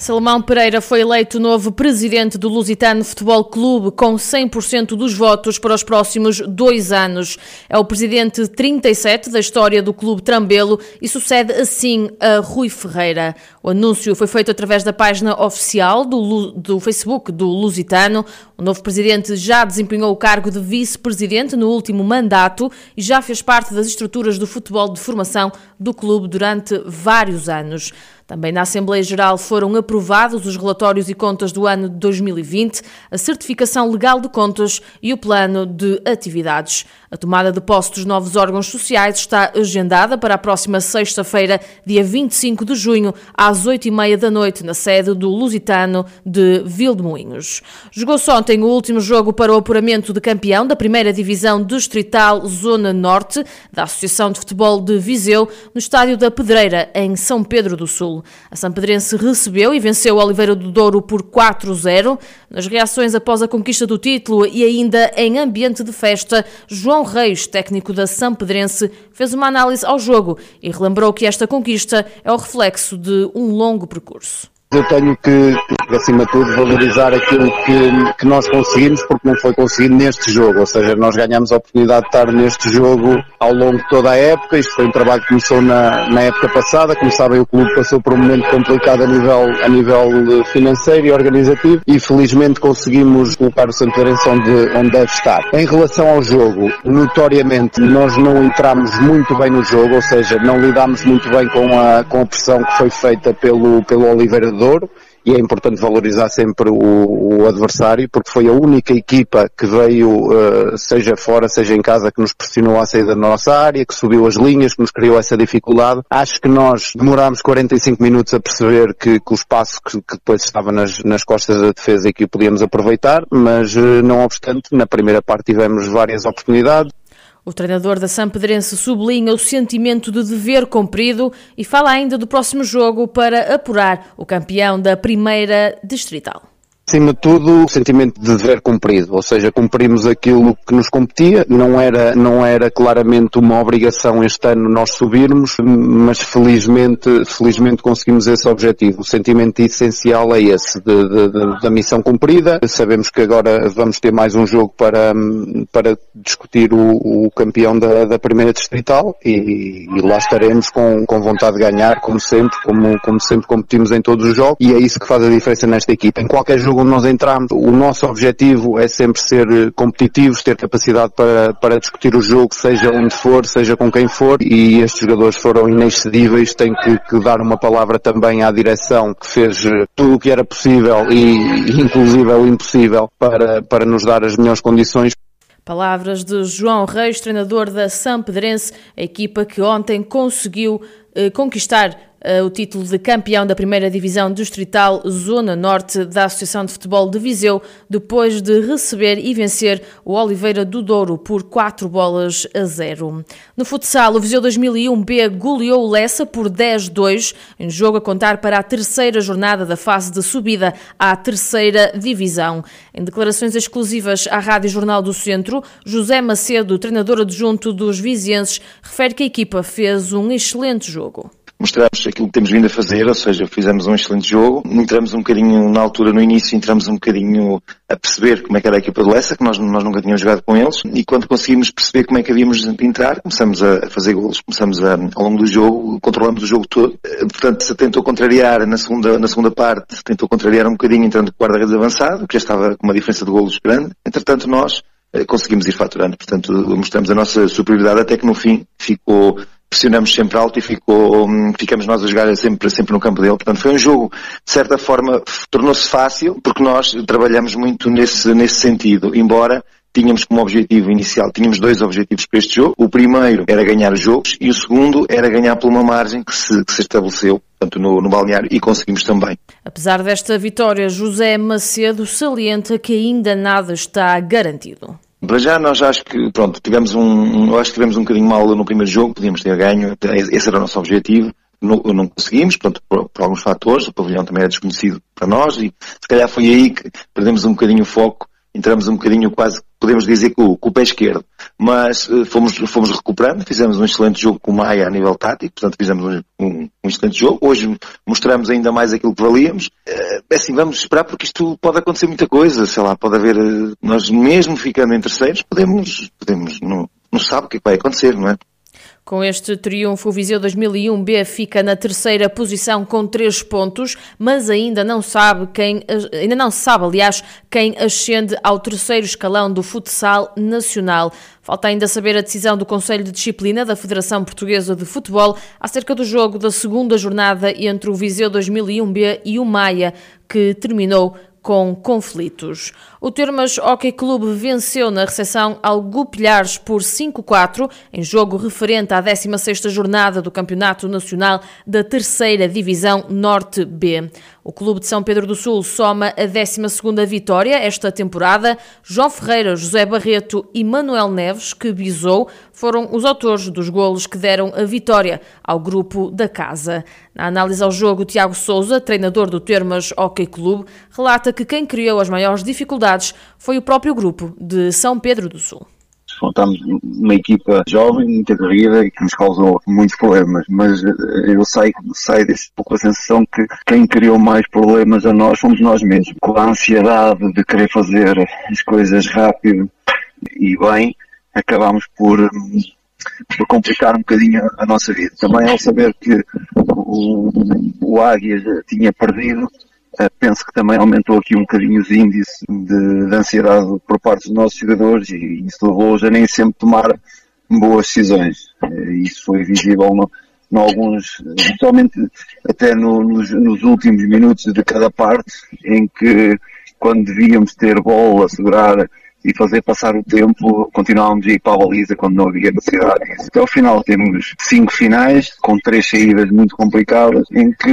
Salomão Pereira foi eleito novo presidente do Lusitano Futebol Clube com 100% dos votos para os próximos dois anos. É o presidente 37 da história do Clube Trambelo e sucede assim a Rui Ferreira. O anúncio foi feito através da página oficial do, do Facebook do Lusitano. O novo presidente já desempenhou o cargo de vice-presidente no último mandato e já fez parte das estruturas do futebol de formação do clube durante vários anos. Também na Assembleia Geral foram aprovados os relatórios e contas do ano de 2020, a certificação legal de contas e o plano de atividades. A tomada de posse dos novos órgãos sociais está agendada para a próxima sexta-feira, dia 25 de junho, às 8h30 da noite, na sede do Lusitano de Vildemoinhos. Jogou-se ontem o último jogo para o apuramento de campeão da primeira divisão distrital Zona Norte da Associação de Futebol de Viseu, no estádio da Pedreira, em São Pedro do Sul. A São Pedrense recebeu e venceu o Oliveira do Douro por 4-0. Nas reações após a conquista do título e ainda em ambiente de festa, João Reis, técnico da São Pedrense, fez uma análise ao jogo e relembrou que esta conquista é o reflexo de um longo percurso. Eu tenho que, acima de tudo, valorizar aquilo que, que nós conseguimos, porque não foi conseguido neste jogo. Ou seja, nós ganhamos a oportunidade de estar neste jogo ao longo de toda a época. Isto foi um trabalho que começou na, na época passada. Como sabem, o clube passou por um momento complicado a nível, a nível financeiro e organizativo e felizmente conseguimos colocar o Santarense onde, onde deve estar. Em relação ao jogo, notoriamente nós não entramos muito bem no jogo, ou seja, não lidámos muito bem com a, com a pressão que foi feita pelo, pelo Oliveira E é importante valorizar sempre o, o, adversário porque foi a única equipa que veio, uh, seja fora, seja em casa, que nos pressionou a sair da nossa área, que subiu as linhas, que nos criou essa dificuldade. Acho que nós demorámos 45 minutos a perceber que, que o espaço que, que, depois estava nas, nas costas da defesa e que o podíamos aproveitar, mas uh, não obstante, na primeira parte tivemos várias oportunidades. O treinador da Sampedrense sublinha o sentimento de dever cumprido e fala ainda do próximo jogo para apurar o campeão da primeira distrital acima de tudo, o sentimento de dever cumprido, ou seja, cumprimos aquilo que nos competia, não era, não era claramente uma obrigação este ano nós subirmos, mas felizmente, felizmente conseguimos esse objetivo. O sentimento essencial é esse, de, de, de, da missão cumprida. Sabemos que agora vamos ter mais um jogo para, para discutir o, o campeão da, da primeira distrital e, e, lá estaremos com, com vontade de ganhar, como sempre, como, como sempre competimos em todos os jogos, e é isso que faz a diferença nesta equipa. Em qualquer jogo onde nós entramos, o nosso objetivo é sempre ser eh, competitivos, ter capacidade para, para discutir o jogo, seja onde for, seja com quem for, e estes jogadores foram inexcedíveis, tenho que, que dar uma palavra também à direção que fez eh, tudo o que era possível e inclusive o impossível para, para nos dar as melhores condições. Palavras de João Reis, treinador da Sampedrense, a equipa que ontem conseguiu eh, conquistar o título de campeão da primeira divisão distrital Zona Norte da Associação de Futebol de Viseu, depois de receber e vencer o Oliveira do Douro por 4 bolas a 0. No futsal, o Viseu 2001B goleou o Lessa por 10-2, em jogo a contar para a terceira jornada da fase de subida à terceira divisão. Em declarações exclusivas à Rádio Jornal do Centro, José Macedo, treinador adjunto dos vizienses, refere que a equipa fez um excelente jogo mostramos aquilo que temos vindo a fazer, ou seja, fizemos um excelente jogo, entramos um bocadinho na altura, no início, entramos um bocadinho a perceber como é que era a equipa do Lessa, que nós, nós nunca tínhamos jogado com eles, e quando conseguimos perceber como é que havíamos de entrar, começamos a fazer golos, começamos a, ao longo do jogo, controlamos o jogo todo, eh, portanto, se tentou contrariar na segunda, na segunda parte, tentou contrariar um bocadinho entrando com o guarda-redes avançado, que já estava com uma diferença de golos grande, entretanto nós conseguimos ir faturando, portanto, mostramos a nossa superioridade até que no fim ficou pressionamos sempre alto e ficou, hum, ficamos nós a jogar sempre, sempre no campo dele. Portanto, foi um jogo, de certa forma, tornou-se fácil, porque nós trabalhamos muito nesse, nesse sentido, embora tínhamos como objetivo inicial, tínhamos dois objetivos para este jogo. O primeiro era ganhar os jogos e o segundo era ganhar por uma margem que se, que se estabeleceu portanto, no, no balneário e conseguimos também. Apesar desta vitória, José Macedo salienta que ainda nada está garantido. Para já nós acho que, pronto, tivemos um, acho que tivemos um bocadinho mal no primeiro jogo, podíamos ter ganho, esse era o nosso objetivo. não, não conseguimos, pronto, por, por, alguns fatores, o pavilhão também era desconhecido para nós e se calhar foi aí que perdemos um bocadinho o foco, entramos um bocadinho quase, podemos dizer, com, com o pé esquerdo. Mas uh, fomos, fomos recuperando, fizemos um excelente jogo com o Maia a nível tático, portanto fizemos um, um, um excelente jogo. Hoje mostramos ainda mais aquilo que valíamos. Uh, assim, vamos esperar porque isto pode acontecer muita coisa, sei lá, pode haver, uh, nós mesmo ficando em terceiros, podemos, podemos, não, não sabe o que vai acontecer, não é? Com este triunfo, o Viseu 2001B fica na terceira posição com três pontos, mas ainda não sabe quem, ainda não sabe, aliás, quem ascende ao terceiro escalão do futsal nacional. Falta ainda saber a decisão do Conselho de Disciplina da Federação Portuguesa de Futebol acerca do jogo da segunda jornada entre o Viseu 2001B e o Maia, que terminou com conflitos. O Termas Hockey Clube venceu na recepção ao Gupilhares por 5-4 em jogo referente à 16ª jornada do Campeonato Nacional da Terceira Divisão Norte B. O Clube de São Pedro do Sul soma a 12ª vitória esta temporada. João Ferreira, José Barreto e Manuel Neves, que bisou, foram os autores dos golos que deram a vitória ao grupo da casa. Na análise ao jogo, Tiago Souza, treinador do Termas Hockey Clube, relata que quem criou as maiores dificuldades foi o próprio grupo de São Pedro do Sul. Estamos uma equipa jovem, muito aguerrida e que nos causou muitos problemas, mas eh, eu saio, saio desse pouco a sensação que quem criou mais problemas a nós fomos nós mesmos. Com a ansiedade de querer fazer as coisas rápido e bem, acabámos por, por complicar um bocadinho a nossa vida. Também ao saber que o, o Águia tinha perdido, penso que também aumentou aqui um bocadinho os índices de, de ansiedade por parte dos nossos jogadores e isso levou-os a nem sempre tomar boas decisões. Eh, isso foi visível em alguns, somente até no, nos, nos, últimos minutos de cada parte, em que quando devíamos ter bola, segurar e fazer passar o tempo, continuávamos a ir para a baliza quando não havia necessidade disso. Até ao final temos cinco finais, com três saídas muito complicadas, em que,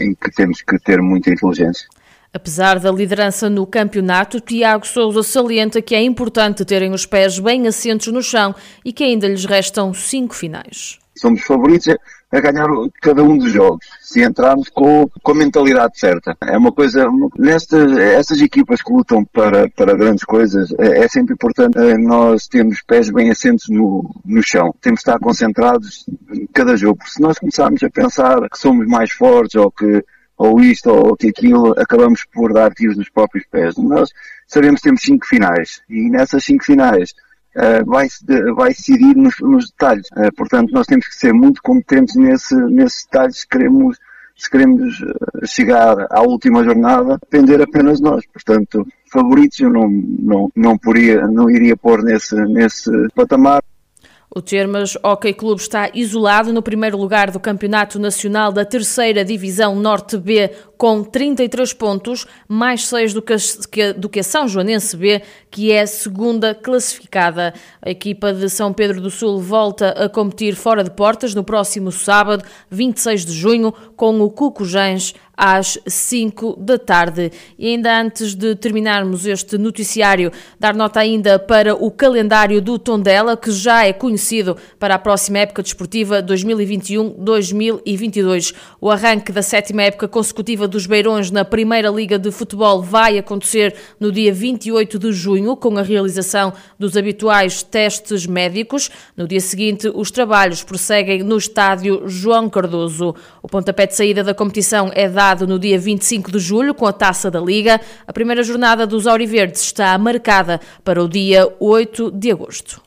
em que temos que ter muita inteligência. Apesar da liderança no campeonato, Tiago Souza salienta que é importante terem os pés bem assentos no chão e que ainda lhes restam cinco finais. Somos favoritos a ganhar cada um dos jogos, se entrarmos com, com a mentalidade certa. É uma coisa, nestas essas equipas que lutam para, para grandes coisas, é, é sempre importante é, nós termos pés bem assentos no, no chão. Temos de estar concentrados em cada jogo, porque se nós começarmos a pensar que somos mais fortes ou que ou isto ou que aquilo, acabamos por dar tiros nos próprios pés. Nós sabemos que temos cinco finais e nessas cinco finais vai, vai decidir nos, nos detalhes. Uh, portanto, nós temos que ser muito competentes nesse, nesses detalhes se queremos, se queremos eh, chegar à última jornada, depender apenas nós. Portanto, favoritos eu não, não, não, poria, não iria pôr nesse, nesse patamar. O Termas Hockey Clube está isolado no primeiro lugar do Campeonato Nacional da Terceira Divisão Norte B com 33 pontos, mais 6 do que, do que a São Joanense B, que é a segunda classificada. A equipa de São Pedro do Sul volta a competir fora de portas no próximo sábado, 26 de junho, com o Cucujães às 5 da tarde. E ainda antes de terminarmos este noticiário, dar nota ainda para o calendário do Tondela, que já é conhecido para a próxima época desportiva 2021-2022. O arranque da sétima época consecutiva dos Beirões na Primeira Liga de Futebol vai acontecer no dia 28 de junho, com a realização dos habituais testes médicos. No dia seguinte, os trabalhos prosseguem no estádio João Cardoso. O pontapé de saída da competição é dado no dia 25 de julho com a Taça da Liga. A primeira jornada dos Auriverdes está marcada para o dia 8 de agosto.